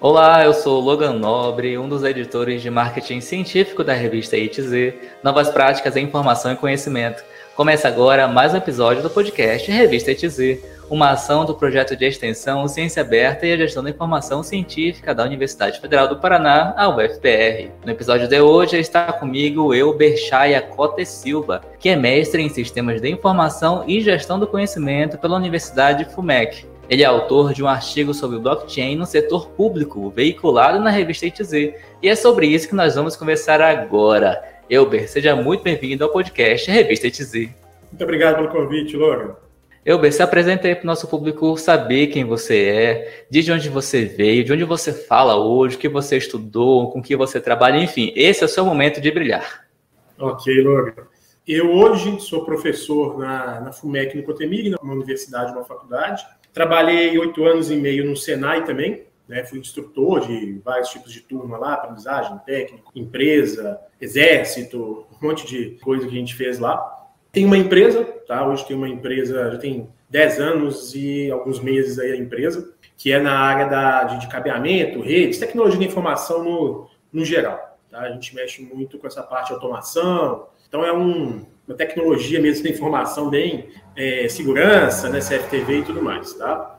Olá, eu sou Logan Nobre, um dos editores de marketing científico da revista ITZ, Novas Práticas em Informação e Conhecimento. Começa agora mais um episódio do podcast Revista ITZ, uma ação do projeto de extensão Ciência Aberta e a Gestão da Informação Científica da Universidade Federal do Paraná, a UFPR. No episódio de hoje está comigo eu, Berchaya Cote Silva, que é mestre em Sistemas de Informação e Gestão do Conhecimento pela Universidade FUMEC. Ele é autor de um artigo sobre blockchain no setor público, veiculado na revista ITZ, e é sobre isso que nós vamos conversar agora. Elber, seja muito bem-vindo ao podcast Revista ITZ. Muito obrigado pelo convite, Logan. Elber, se apresenta aí para o nosso público saber quem você é, de onde você veio, de onde você fala hoje, o que você estudou, com que você trabalha, enfim, esse é o seu momento de brilhar. Ok, Logan. Eu hoje sou professor na, na FUMEC no Cotemig, uma universidade, uma faculdade. Trabalhei oito anos e meio no Senai também, né? fui instrutor de vários tipos de turma lá, aprendizagem, técnico, empresa, exército, um monte de coisa que a gente fez lá. Tem uma empresa, tá? Hoje tem uma empresa, já tem 10 anos e alguns meses aí a empresa, que é na área da, de, de cabeamento, redes, tecnologia de informação no, no geral. Tá? A gente mexe muito com essa parte de automação. Então é um, uma tecnologia mesmo de informação bem é, segurança, né, CFTV e tudo mais, tá?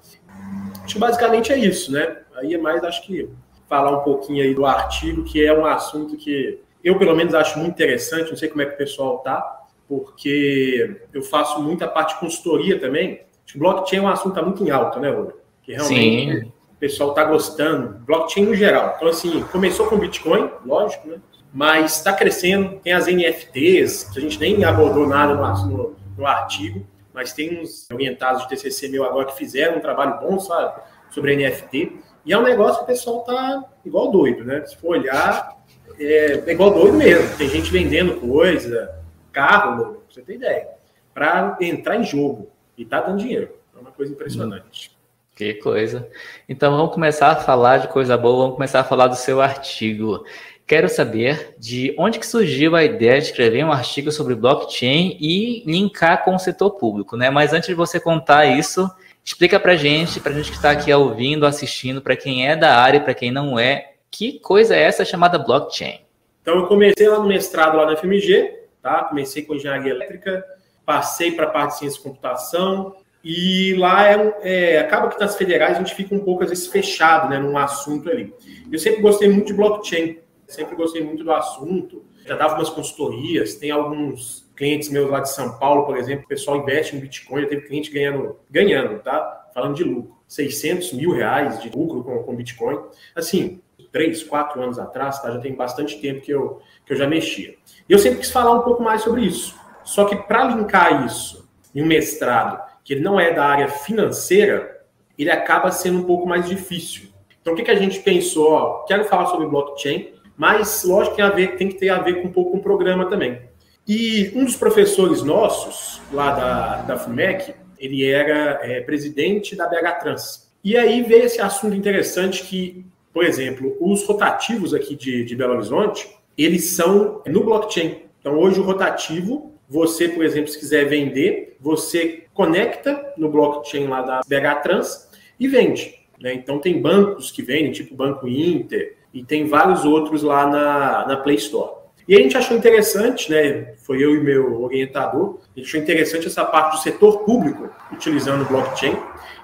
Acho que basicamente é isso, né? Aí é mais, acho que, falar um pouquinho aí do artigo, que é um assunto que eu, pelo menos, acho muito interessante, não sei como é que o pessoal tá, porque eu faço muita parte de consultoria também. Acho que blockchain é um assunto tá muito em alta, né, Ouro? Que realmente Sim. o pessoal tá gostando. Blockchain no geral. Então, assim, começou com Bitcoin, lógico, né? mas está crescendo. Tem as NFTs, que a gente nem abordou nada no, no, no, artigo, mas tem uns orientados de TCC meu agora que fizeram um trabalho bom, sabe, sobre NFT. E é um negócio que o pessoal tá igual doido, né? Se for olhar, é, é igual doido mesmo. Tem gente vendendo coisa, carro, pra você ter ideia, para entrar em jogo e tá dando dinheiro. É uma coisa impressionante. Que coisa. Então vamos começar a falar de coisa boa, vamos começar a falar do seu artigo. Quero saber de onde que surgiu a ideia de escrever um artigo sobre blockchain e linkar com o setor público, né? Mas antes de você contar isso, explica para gente, para gente que está aqui ouvindo, assistindo, para quem é da área e para quem não é, que coisa é essa chamada blockchain? Então eu comecei lá no mestrado lá na FMG, tá? Comecei com engenharia elétrica, passei para a parte de ciência de computação e lá é, é, acaba que nas federais a gente fica um pouco às vezes fechado, né, num assunto ali. Eu sempre gostei muito de blockchain Sempre gostei muito do assunto. Já dava umas consultorias, tem alguns clientes meus lá de São Paulo, por exemplo, o pessoal investe em Bitcoin, já teve cliente ganhando, ganhando, tá? Falando de lucro. 600 mil reais de lucro com, com Bitcoin. Assim, três, quatro anos atrás, tá? Já tem bastante tempo que eu, que eu já mexia. E eu sempre quis falar um pouco mais sobre isso. Só que para linkar isso em um mestrado que ele não é da área financeira, ele acaba sendo um pouco mais difícil. Então, o que, que a gente pensou? Ó, quero falar sobre blockchain, mas lógico tem, ver, tem que ter a ver com um pouco com o programa também. E um dos professores nossos, lá da, da FUMEC, ele era é, presidente da BH Trans. E aí veio esse assunto interessante que, por exemplo, os rotativos aqui de, de Belo Horizonte, eles são no blockchain. Então, hoje o rotativo, você, por exemplo, se quiser vender, você conecta no blockchain lá da BH Trans e vende. Né? Então, tem bancos que vendem, tipo Banco Inter, e tem vários outros lá na, na Play Store. E a gente achou interessante, né? Foi eu e meu orientador, a gente achou interessante essa parte do setor público utilizando blockchain.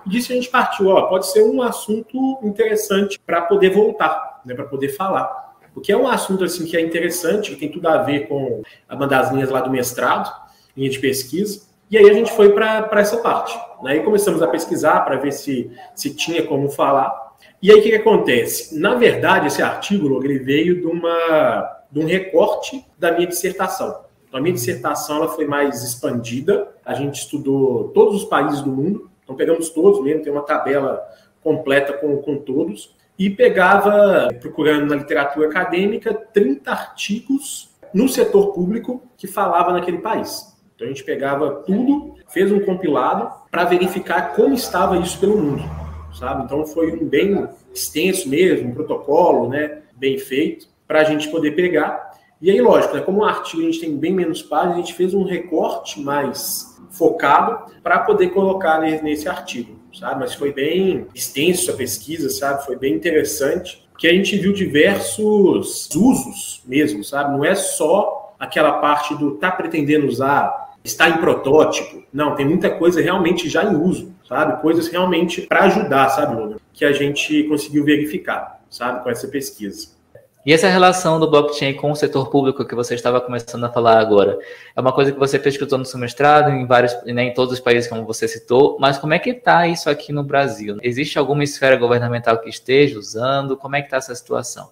E disso a gente partiu, ó, pode ser um assunto interessante para poder voltar, né? Para poder falar. Porque é um assunto assim que é interessante, que tem tudo a ver com uma das linhas lá do mestrado, linha de pesquisa. E aí a gente foi para essa parte. Né? E começamos a pesquisar para ver se, se tinha como falar. E aí o que, que, acontece? Na verdade, esse artigo ele veio de, uma, de um recorte da minha dissertação. Então, a minha dissertação ela foi mais expandida. A gente estudou todos os países do mundo. Então, pegamos todos mesmo, tem uma tabela completa com, com todos. E pegava, procurando na literatura acadêmica, 30 artigos no setor público que falava naquele país. Então, a gente pegava tudo, fez um compilado para verificar como estava isso pelo mundo sabe? Então foi um bem extenso mesmo, um protocolo, né, bem feito, para a gente poder pegar. E aí, lógico, né, como o artigo a gente tem bem menos páginas, a gente fez um recorte mais focado para poder colocar nesse artigo. sabe? Mas foi bem extenso a pesquisa, sabe? Foi bem interessante, que a gente viu diversos usos mesmo, sabe? Não é só aquela parte do tá pretendendo usar, está em protótipo. Não, tem muita coisa realmente já em uso, sabe? Coisas realmente para ajudar, sabe, Logan? Que a gente conseguiu verificar, sabe, com essa pesquisa. E essa relação do blockchain com o setor público que você estava começando a falar agora, é uma coisa que você pesquisou no seu mestrado, em vários, né, em todos os países como você citou, mas como é que está isso aqui no Brasil? Existe alguma esfera governamental que esteja usando? Como é que está essa situação?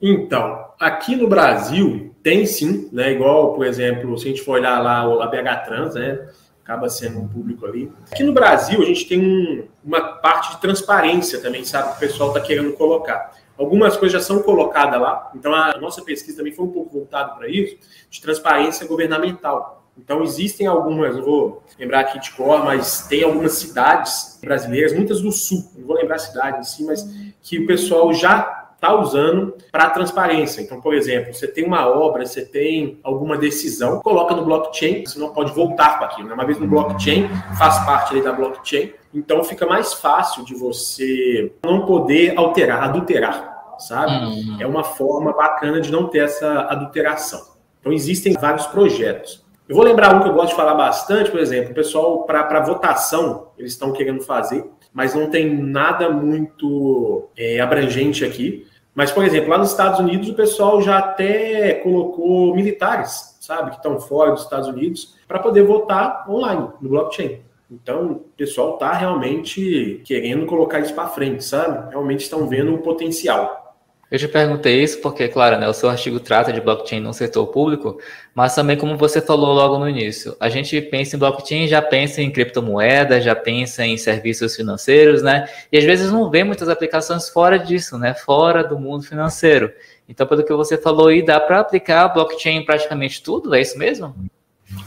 Então, aqui no Brasil tem sim, né? Igual, por exemplo, se a gente for olhar lá a BH Trans, né? Acaba sendo um público ali. Aqui no Brasil a gente tem um, uma parte de transparência também, sabe? Que o pessoal está querendo colocar. Algumas coisas já são colocadas lá, então a nossa pesquisa também foi um pouco voltada para isso, de transparência governamental. Então existem algumas, não vou lembrar aqui de cor, mas tem algumas cidades brasileiras, muitas do sul, não vou lembrar a cidade em si, mas que o pessoal já está usando para transparência. Então, por exemplo, você tem uma obra, você tem alguma decisão, coloca no blockchain, você não pode voltar para aquilo. Né? Uma vez no blockchain, faz parte ali da blockchain, então fica mais fácil de você não poder alterar, adulterar, sabe? Uhum. É uma forma bacana de não ter essa adulteração. Então existem vários projetos. Eu vou lembrar um que eu gosto de falar bastante, por exemplo, o pessoal para votação, eles estão querendo fazer, mas não tem nada muito é, abrangente aqui. Mas, por exemplo, lá nos Estados Unidos, o pessoal já até colocou militares, sabe, que estão fora dos Estados Unidos, para poder votar online, no blockchain. Então, o pessoal está realmente querendo colocar isso para frente, sabe? Realmente estão vendo o potencial. Eu te perguntei isso porque, claro, né, o seu artigo trata de blockchain no setor público, mas também, como você falou logo no início, a gente pensa em blockchain, já pensa em criptomoedas, já pensa em serviços financeiros, né? E às vezes não vê muitas aplicações fora disso, né? Fora do mundo financeiro. Então, pelo que você falou aí, dá para aplicar blockchain em praticamente tudo, é isso mesmo?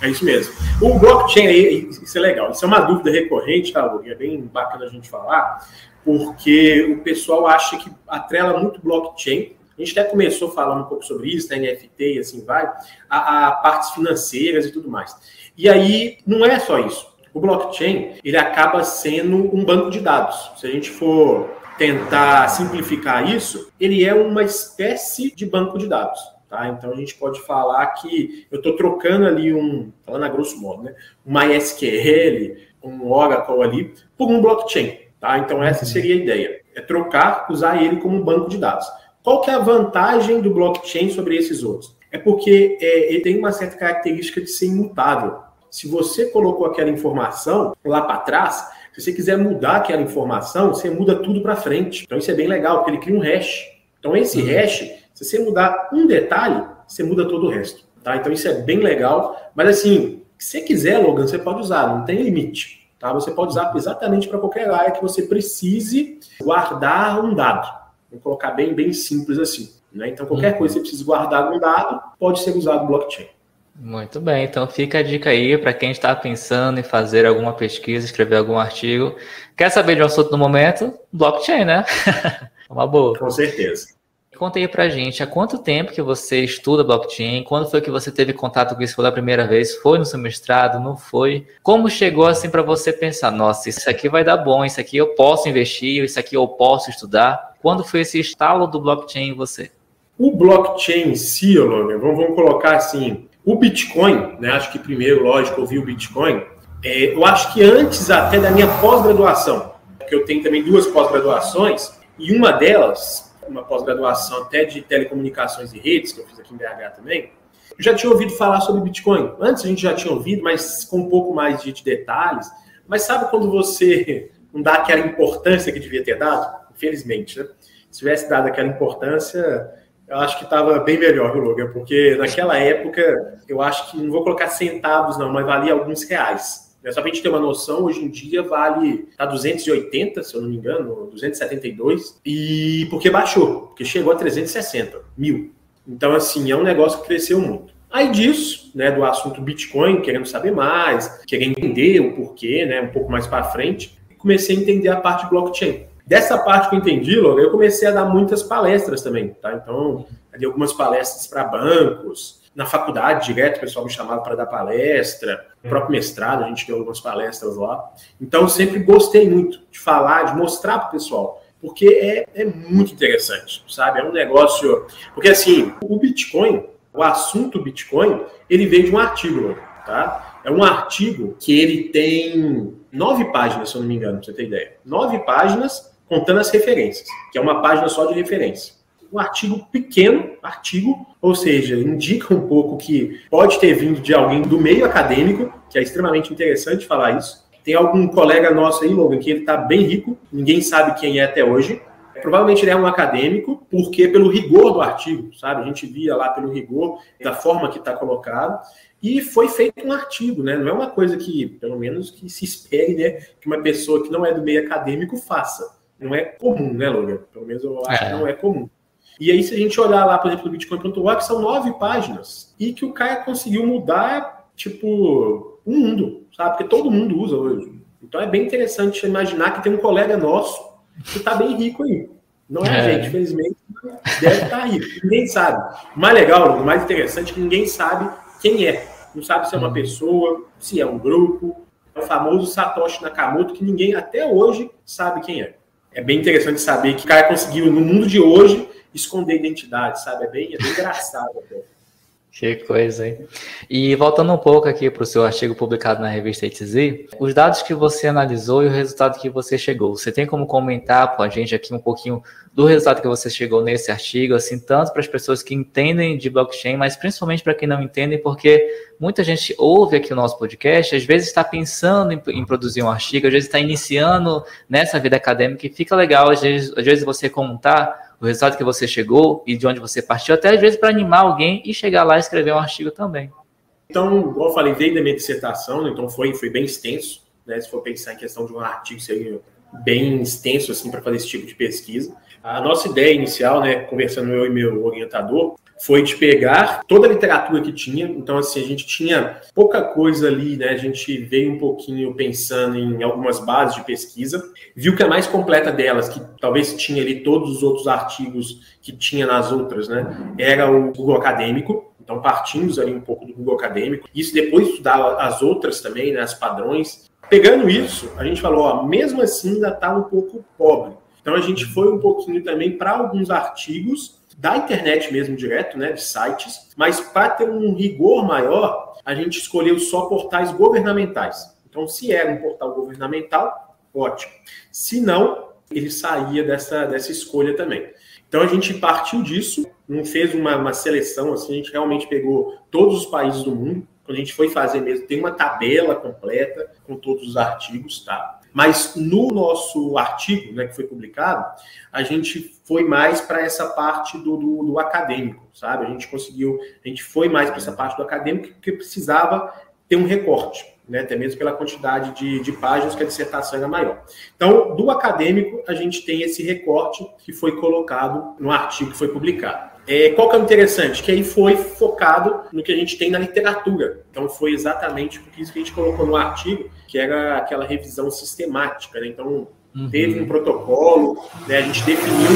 É isso mesmo. O blockchain aí, isso é legal, isso é uma dúvida recorrente, tá, Lu? É bem bacana a gente falar, porque o pessoal acha que atrela muito blockchain. A gente até começou falando um pouco sobre isso, né, NFT e assim vai, a, a partes financeiras e tudo mais. E aí, não é só isso. O blockchain, ele acaba sendo um banco de dados. Se a gente for tentar simplificar isso, ele é uma espécie de banco de dados. Tá? Então a gente pode falar que eu estou trocando ali um, falando a grosso modo, né? um MySQL, um Oracle ali, por um blockchain. Tá? Então essa seria a ideia. É trocar, usar ele como banco de dados. Qual que é a vantagem do blockchain sobre esses outros? É porque é, ele tem uma certa característica de ser imutável. Se você colocou aquela informação lá para trás, se você quiser mudar aquela informação, você muda tudo para frente. Então isso é bem legal, porque ele cria um hash. Então esse uhum. hash se você mudar um detalhe, você muda todo o resto. Tá? Então isso é bem legal. Mas assim, se você quiser, Logan, você pode usar, não tem limite. Tá? Você pode usar exatamente para qualquer área que você precise guardar um dado. Vou colocar bem, bem simples assim. Né? Então, qualquer uhum. coisa que você precisa guardar um dado, pode ser usado blockchain. Muito bem, então fica a dica aí para quem está pensando em fazer alguma pesquisa, escrever algum artigo. Quer saber de um assunto no momento? Blockchain, né? Uma boa. Com certeza. Conta aí pra gente, há quanto tempo que você estuda blockchain? Quando foi que você teve contato com isso pela primeira vez? Foi no seu mestrado? Não foi? Como chegou assim para você pensar, nossa, isso aqui vai dar bom, isso aqui eu posso investir, isso aqui eu posso estudar? Quando foi esse estalo do blockchain em você? O blockchain em si, vamos, vamos colocar assim, o Bitcoin, né? Acho que primeiro, lógico, eu vi o Bitcoin. É, eu acho que antes até da minha pós-graduação, porque eu tenho também duas pós-graduações, e uma delas uma pós-graduação até de telecomunicações e redes, que eu fiz aqui em BH também, eu já tinha ouvido falar sobre Bitcoin. Antes a gente já tinha ouvido, mas com um pouco mais de, de detalhes. Mas sabe quando você não dá aquela importância que devia ter dado? Infelizmente, né? Se tivesse dado aquela importância, eu acho que estava bem melhor, viu, Logan? Porque naquela época, eu acho que, não vou colocar centavos não, mas valia alguns reais. Só para a gente ter uma noção, hoje em dia vale tá 280, se eu não me engano, 272, e porque baixou, porque chegou a 360 mil. Então, assim, é um negócio que cresceu muito. Aí disso, né, do assunto Bitcoin, querendo saber mais, querendo entender o porquê, né, um pouco mais para frente, comecei a entender a parte blockchain. Dessa parte que eu entendi, logo, eu comecei a dar muitas palestras também, tá? Então, ali algumas palestras para bancos, na faculdade direto, o pessoal me chamava para dar palestra, no próprio mestrado, a gente deu algumas palestras lá. Então, eu sempre gostei muito de falar, de mostrar para o pessoal, porque é, é muito interessante, sabe? É um negócio. Porque, assim, o Bitcoin, o assunto Bitcoin, ele veio de um artigo, tá? É um artigo que ele tem nove páginas, se eu não me engano, pra você ter ideia. Nove páginas contando as referências, que é uma página só de referência. Um artigo pequeno, artigo, ou seja, indica um pouco que pode ter vindo de alguém do meio acadêmico, que é extremamente interessante falar isso. Tem algum colega nosso aí, Logan, que ele está bem rico, ninguém sabe quem é até hoje. Provavelmente ele é um acadêmico, porque pelo rigor do artigo, sabe? A gente via lá pelo rigor, da forma que está colocado. E foi feito um artigo, né? Não é uma coisa que, pelo menos, que se espere, né? Que uma pessoa que não é do meio acadêmico faça. Não é comum, né, Logan? Pelo menos eu acho é. que não é comum. E aí, se a gente olhar lá, por exemplo, no Bitcoin.org, são nove páginas. E que o cara conseguiu mudar, tipo, o mundo, sabe? Porque todo mundo usa hoje. Então é bem interessante imaginar que tem um colega nosso que está bem rico aí. Não é, é, a gente, infelizmente, deve estar tá rico. Ninguém sabe. O mais legal, o mais interessante é que ninguém sabe quem é. Não sabe se é uma uhum. pessoa, se é um grupo. É o famoso Satoshi Nakamoto, que ninguém até hoje sabe quem é. É bem interessante saber que o cara conseguiu, no mundo de hoje, esconder identidade, sabe? É bem, é bem engraçado até. Que coisa, hein? E voltando um pouco aqui para o seu artigo publicado na revista ETZ, os dados que você analisou e o resultado que você chegou. Você tem como comentar com a gente aqui um pouquinho do resultado que você chegou nesse artigo, assim, tanto para as pessoas que entendem de blockchain, mas principalmente para quem não entende, porque muita gente ouve aqui o nosso podcast, às vezes está pensando em, em, produzir um artigo, às vezes está iniciando nessa vida acadêmica e fica legal, às vezes, às vezes você contar o resultado que você chegou e de onde você partiu, até às vezes para animar alguém e chegar lá e escrever um artigo também. Então, igual eu falei, veio da minha dissertação, então foi, foi bem extenso, né? Se for pensar em questão de um artigo, seria bem extenso assim para fazer esse tipo de pesquisa. A nossa ideia inicial, né, conversando eu e meu orientador, foi de pegar toda a literatura que tinha. Então, assim, a gente tinha pouca coisa ali, né? A gente veio um pouquinho pensando em algumas bases de pesquisa, viu que a mais completa delas, que talvez tinha ali todos os outros artigos que tinha nas outras, né? Era o Google Acadêmico. Então, partimos ali um pouco do Google Acadêmico. Isso depois estudar as outras também, né? As padrões. Pegando isso, a gente falou, ó, mesmo assim ainda está um pouco pobre. Então, a gente foi um pouquinho também para alguns artigos da internet mesmo direto, né, de sites, mas para ter um rigor maior, a gente escolheu só portais governamentais. Então, se era um portal governamental, ótimo. Se não, ele saía dessa, dessa escolha também. Então, a gente partiu disso, não fez uma, uma seleção, assim, a gente realmente pegou todos os países do mundo, quando a gente foi fazer mesmo, tem uma tabela completa com todos os artigos, tá? Mas no nosso artigo, né, que foi publicado, a gente foi mais para essa parte do, do, do, acadêmico, sabe? A gente conseguiu, a gente foi mais para essa parte do acadêmico porque precisava ter um recorte, né? Até mesmo pela quantidade de, de páginas que a dissertação era maior. Então, do acadêmico, a gente tem esse recorte que foi colocado no artigo que foi publicado. É, qual que é o interessante? Que aí foi focado no que a gente tem na literatura. Então foi exatamente por isso que a gente colocou no artigo, que era aquela revisão sistemática. Né? Então uhum. teve um protocolo, né? a gente definiu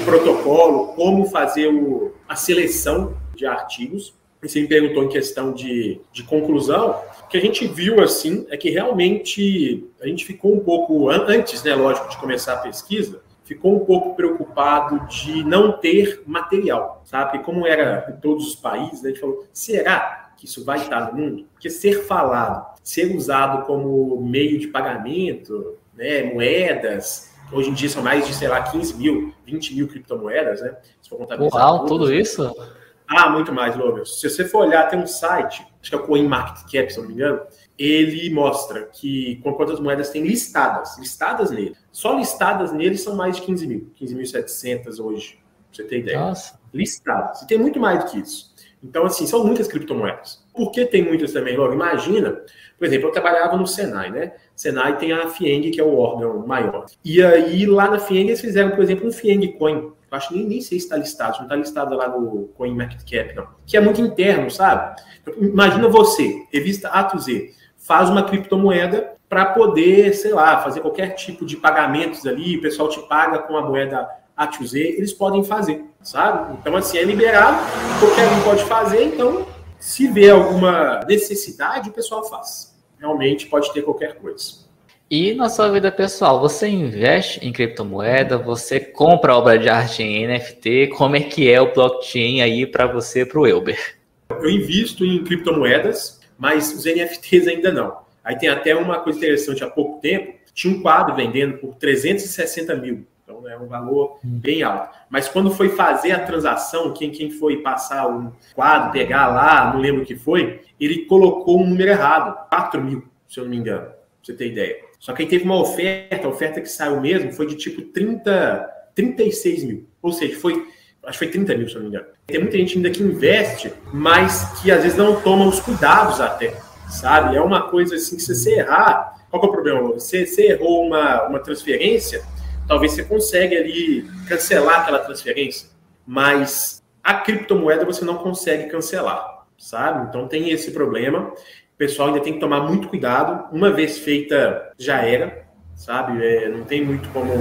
um protocolo, como fazer o, a seleção de artigos. E você me perguntou em questão de, de conclusão, o que a gente viu assim é que realmente a gente ficou um pouco antes, né, lógico, de começar a pesquisa, ficou um pouco preocupado de não ter material, sabe? Como era em todos os países, a gente falou, será que isso vai estar no mundo? Porque ser falado, ser usado como meio de pagamento, né, moedas, hoje em dia são mais de, sei lá, 15 mil, 20 mil criptomoedas, né? Se for contabilizar. Uau, tudo isso? Ah, muito mais, Logan. Se você for olhar, tem um site, acho que é o CoinMarketCap, se não me engano, ele mostra que com quantas moedas tem listadas, listadas nele. Só listadas nele são mais de 15 mil, 15.700 hoje, pra você ter ideia. Nossa. Listadas. E tem muito mais do que isso. Então, assim, são muitas criptomoedas. Por que tem muitas também, Logo? Imagina, por exemplo, eu trabalhava no Senai, né? Senai tem a FIENG, que é o órgão maior. E aí, lá na FIENG, eles fizeram, por exemplo, um FIENG Coin. Eu acho que nem, nem sei se está listado, não está listado lá no CoinMarketCap, não. Que é muito interno, sabe? Então, imagina você, revista A to Z faz uma criptomoeda para poder, sei lá, fazer qualquer tipo de pagamentos ali, o pessoal te paga com a moeda A2Z, eles podem fazer, sabe? Então, assim, é liberado, qualquer um pode fazer, então, se vê alguma necessidade, o pessoal faz. Realmente pode ter qualquer coisa. E na sua vida pessoal, você investe em criptomoeda? Você compra obra de arte em NFT? Como é que é o blockchain aí para você, para o Elber? Eu invisto em criptomoedas, mas os NFTs ainda não. Aí tem até uma coisa interessante, há pouco tempo, tinha um quadro vendendo por 360 mil. Então é um valor hum. bem alto. Mas quando foi fazer a transação, quem, quem foi passar o quadro, pegar lá, não lembro o que foi, ele colocou um número errado, 4 mil, se eu não me engano, pra você ter ideia. Só que aí teve uma oferta, a oferta que saiu mesmo foi de tipo 30, 36 mil. Ou seja, foi, acho que foi 30 mil, se não me engano. Tem muita gente ainda que investe, mas que às vezes não toma os cuidados até, sabe? É uma coisa assim, se você errar, qual é o problema? Você, você errou uma, uma transferência, talvez você consiga ali cancelar aquela transferência, mas a criptomoeda você não consegue cancelar, sabe? Então tem esse problema. O pessoal ainda tem que tomar muito cuidado. Uma vez feita, já era, sabe? É, não tem muito como,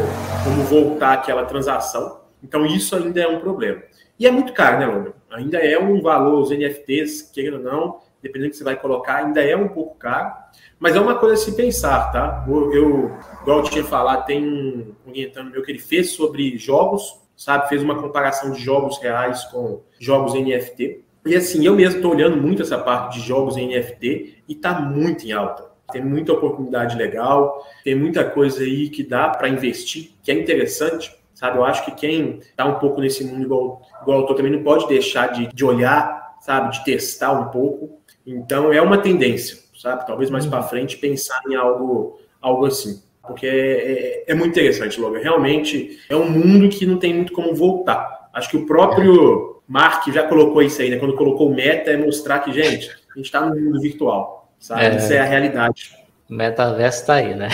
como voltar aquela transação. Então, isso ainda é um problema. E é muito caro, né, Logan? Ainda é um valor, os NFTs, querendo ou não, dependendo do que você vai colocar, ainda é um pouco caro. Mas é uma coisa a se pensar, tá? Eu, igual eu tinha falado, tem um orientando meu que ele fez sobre jogos, sabe? Fez uma comparação de jogos reais com jogos NFT. E assim, eu mesmo estou olhando muito essa parte de jogos NFT e está muito em alta. Tem muita oportunidade legal, tem muita coisa aí que dá para investir, que é interessante, sabe? Eu acho que quem está um pouco nesse mundo igual, igual eu tô, também não pode deixar de, de olhar, sabe? De testar um pouco. Então, é uma tendência, sabe? Talvez mais para frente pensar em algo, algo assim. Porque é, é, é muito interessante, Logan. Realmente é um mundo que não tem muito como voltar. Acho que o próprio Mark já colocou isso aí, né? Quando colocou o meta, é mostrar que, gente, a gente está no mundo virtual, sabe? É, isso é a realidade. O metaverso está aí, né?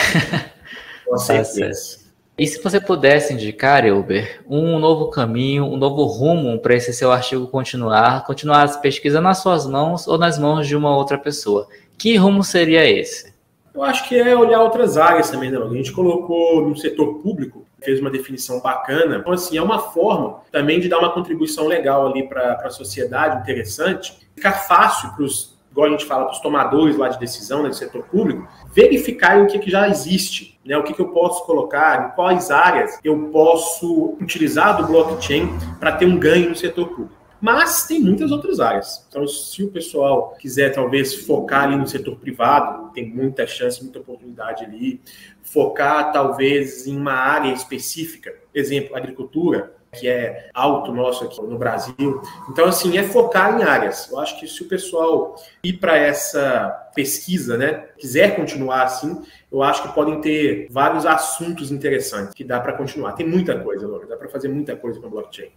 Com certeza. E se você pudesse indicar, Elber, um novo caminho, um novo rumo para esse seu artigo continuar, continuar as pesquisas nas suas mãos ou nas mãos de uma outra pessoa, que rumo seria esse? Eu acho que é olhar outras áreas também, né? A gente colocou no setor público fez uma definição bacana. Então, assim, é uma forma também de dar uma contribuição legal ali para a sociedade, interessante. Ficar fácil para os, igual a gente fala, para os tomadores lá de decisão, né, do setor público, verificarem o que, que já existe, né, o que, que eu posso colocar, em quais áreas eu posso utilizar do blockchain para ter um ganho no setor público. Mas tem muitas outras áreas. Então, se o pessoal quiser talvez focar ali no setor privado, tem muita chance, muita oportunidade ali. Focar talvez em uma área específica, exemplo, agricultura, que é alto nosso aqui no Brasil. Então, assim, é focar em áreas. Eu acho que se o pessoal ir para essa pesquisa, né, quiser continuar assim, eu acho que podem ter vários assuntos interessantes que dá para continuar. Tem muita coisa, Laura, dá para fazer muita coisa com blockchain.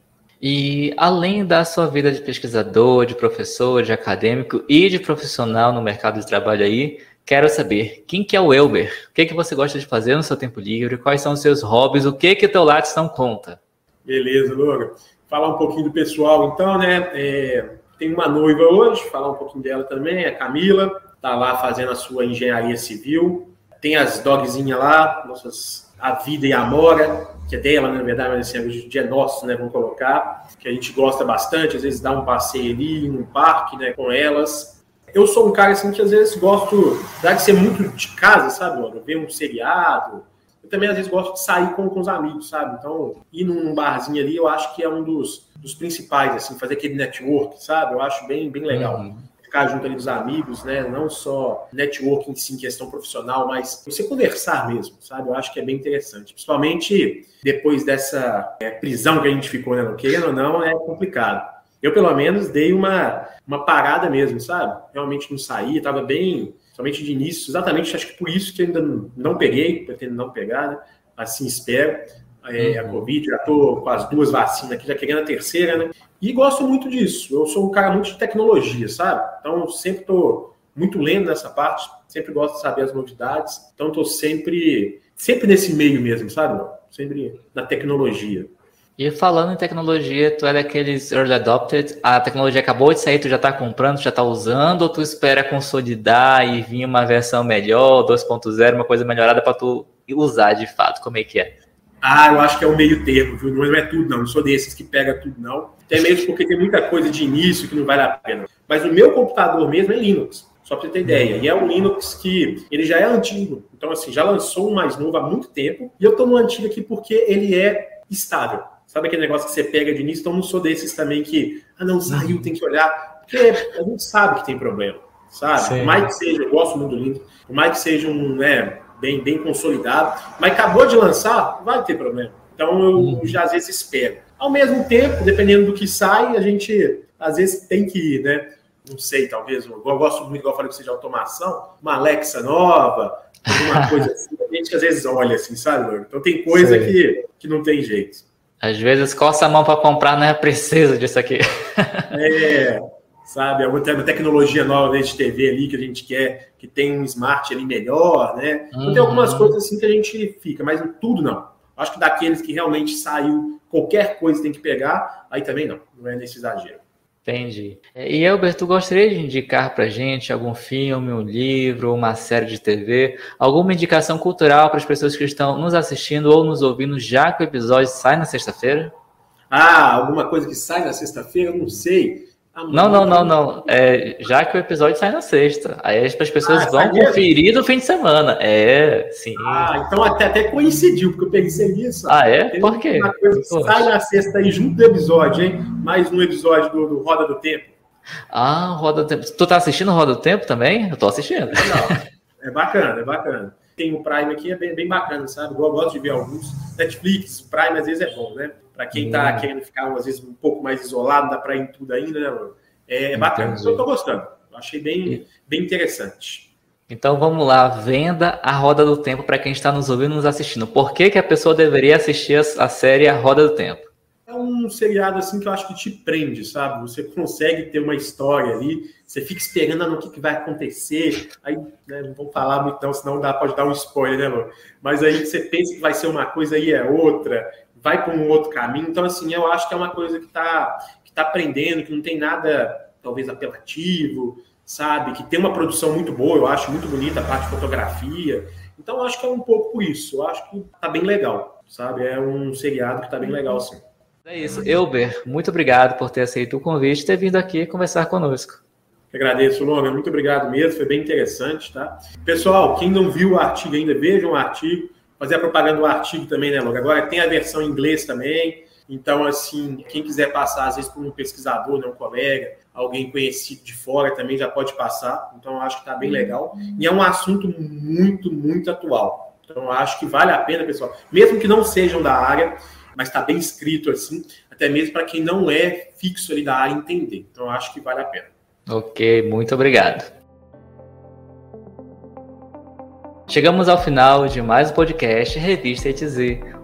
E além da sua vida de pesquisador, de professor, de acadêmico e de profissional no mercado de trabalho aí, quero saber quem que é o Elber? O que que você gosta de fazer no seu tempo livre? Quais são os seus hobbies? O que que o teu Lattes não conta? Beleza, Loura. Falar um pouquinho do pessoal, então, né? É, tem uma noiva hoje, falar um pouquinho dela também, a Camila, tá lá fazendo a sua engenharia civil. Tem as dogzinhas lá, nossas a vida e a Amora, que é dela, né, na verdade, mas assim, o dia é nosso, né, vamos colocar, que a gente gosta bastante, às vezes dá um passeio ali num parque, né, com elas. Eu sou um cara, assim, que às vezes gosto, apesar de ser muito de casa, sabe, mano, ver um seriado, eu também às vezes gosto de sair com, com os amigos, sabe, então ir num barzinho ali, eu acho que é um dos, dos principais, assim, fazer aquele network, sabe, eu acho bem, bem legal. Uhum ficar junto ali dos amigos, né? Não só networking sim, questão profissional, mas você conversar mesmo, sabe? Eu acho que é bem interessante. Principalmente depois dessa é, prisão que a gente ficou, né? Querendo ou não, é complicado. Eu, pelo menos, dei uma, uma parada mesmo, sabe? Realmente não saí, estava bem, somente de início, exatamente, acho que por isso que ainda não, peguei, pretendo não pegar, né? Assim espero é, a uhum. Covid, já estou com as duas vacinas aqui, já querendo a terceira, né? E gosto muito disso. Eu sou um cara muito de tecnologia, sabe? Então, sempre estou muito lendo nessa parte, sempre gosto de saber as novidades. Então, estou sempre, sempre nesse meio mesmo, sabe? Sempre na tecnologia. E falando em tecnologia, tu é daqueles early adopted, a tecnologia acabou de sair, tu já está comprando, já está usando, ou tu espera consolidar e vir uma versão melhor, 2.0, uma coisa melhorada para tu usar de fato? Como é que é? Ah, eu acho que é o meio termo, viu? Não é tudo, não. Não sou desses que pega tudo, não. Até mesmo porque tem muita coisa de início que não vale a pena. Mas o meu computador mesmo é Linux, só para você ter ideia. E é um Linux que ele já é antigo. Então, assim, já lançou um mais novo há muito tempo. E eu estou no antigo aqui porque ele é estável. Sabe aquele negócio que você pega de início? Então, não sou desses também que, ah, não, saiu, tem que olhar. Porque a gente sabe que tem problema, sabe? Sim. Por mais que seja, eu gosto muito do Linux, por mais que seja um, né, bem, bem consolidado, mas acabou de lançar, vai ter problema. Então, eu uhum. já às vezes espero. Ao mesmo tempo, dependendo do que sai, a gente às vezes tem que ir, né? Não sei, talvez, eu gosto muito, igual eu falei que você de automação, uma Alexa nova, alguma coisa assim, a gente às vezes olha assim, sabe, Então tem coisa que, que não tem jeito. Às vezes coça a mão para comprar, não é preciso disso aqui. É, sabe? Alguma tecnologia nova de TV ali que a gente quer, que tem um smart ali melhor, né? Então, tem algumas uhum. coisas assim que a gente fica, mas tudo não. Acho que daqueles que realmente saiu, qualquer coisa tem que pegar, aí também não, não é nesse exagero. Entendi. E Elber, tu gostaria de indicar para gente algum filme, um livro, uma série de TV, alguma indicação cultural para as pessoas que estão nos assistindo ou nos ouvindo já que o episódio sai na sexta-feira? Ah, alguma coisa que sai na sexta-feira? Não sei. Não, não, não, não. É, já que o episódio sai na sexta. Aí as pessoas ah, vão conferir no fim de semana. É, sim. Ah, então até, até coincidiu, porque eu pensei nisso. Ah, é? Tem Por quê? Sai na sexta aí junto do episódio, hein? Mais um episódio do, do Roda do Tempo. Ah, Roda do Tempo. Tu tá assistindo Roda do Tempo também? Eu tô assistindo. Não, é bacana, é bacana. Tem o Prime aqui, é bem, bem bacana, sabe? Eu gosto de ver alguns. Netflix, Prime às vezes é bom, né? Para quem está hum. querendo ficar, às vezes, um pouco mais isolado, dá para ir em tudo ainda, né, mano? É, é bacana. Eu estou gostando. Eu achei bem, bem interessante. Então vamos lá, venda a Roda do Tempo para quem está nos ouvindo e nos assistindo. Por que, que a pessoa deveria assistir a série A Roda do Tempo? É um seriado assim que eu acho que te prende, sabe? Você consegue ter uma história ali, você fica esperando no que, que vai acontecer. Aí, né, não vou falar muito, não, senão dá, pode dar um spoiler, né? Mas aí você pensa que vai ser uma coisa e é outra vai para um outro caminho. Então, assim, eu acho que é uma coisa que está que tá aprendendo, que não tem nada, talvez, apelativo, sabe? Que tem uma produção muito boa, eu acho muito bonita a parte de fotografia. Então, eu acho que é um pouco isso. Eu acho que tá bem legal, sabe? É um seriado que tá bem legal, sim. É isso. Elber, muito obrigado por ter aceito o convite e ter vindo aqui conversar conosco. Agradeço, Lona. Muito obrigado mesmo. Foi bem interessante, tá? Pessoal, quem não viu o artigo ainda, vejam o artigo fazer a propaganda do artigo também, né, Logo? Agora tem a versão em inglês também. Então, assim, quem quiser passar, às vezes, por um pesquisador, né, um colega, alguém conhecido de fora também já pode passar. Então, acho que está bem legal. E é um assunto muito, muito atual. Então, acho que vale a pena, pessoal, mesmo que não sejam da área, mas está bem escrito assim, até mesmo para quem não é fixo ali da área entender. Então, acho que vale a pena. Ok, muito obrigado. Chegamos ao final de mais um podcast Revista ETZ,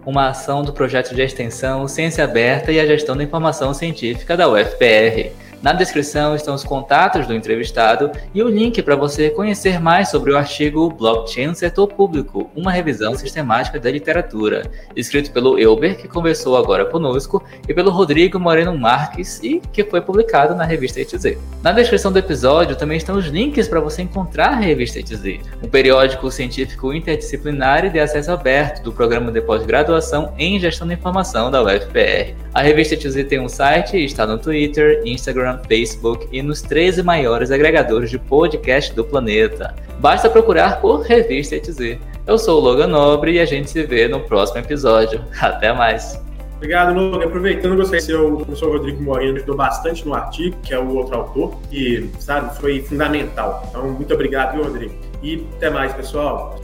uma ação do projeto de extensão Ciência Aberta e a Gestão da Informação Científica da UFPR. Na descrição estão os contatos do entrevistado e o link para você conhecer mais sobre o artigo Blockchain Setor Público, uma revisão sistemática da literatura, escrito pelo Elber, que conversou agora conosco, e pelo Rodrigo Moreno Marques, e que foi publicado na revista ETZ. Na descrição do episódio também estão os links para você encontrar a revista ETZ, um periódico científico interdisciplinar e de acesso aberto do programa de pós-graduação em Gestão da Informação da UFPR. A revista ETZ tem um site e está no Twitter, Instagram, Instagram, Facebook e nos 13 maiores agregadores de podcast do planeta. Basta procurar por Revista ETZ. Eu sou o Logan Nobre e a gente se vê no próximo episódio. Até mais! Obrigado, Logan. Aproveitando, gostaria de ser o professor Rodrigo Moreno ajudou bastante no artigo, que é o outro autor, e, sabe, foi fundamental. Então, muito obrigado, viu, Rodrigo? E até mais, pessoal.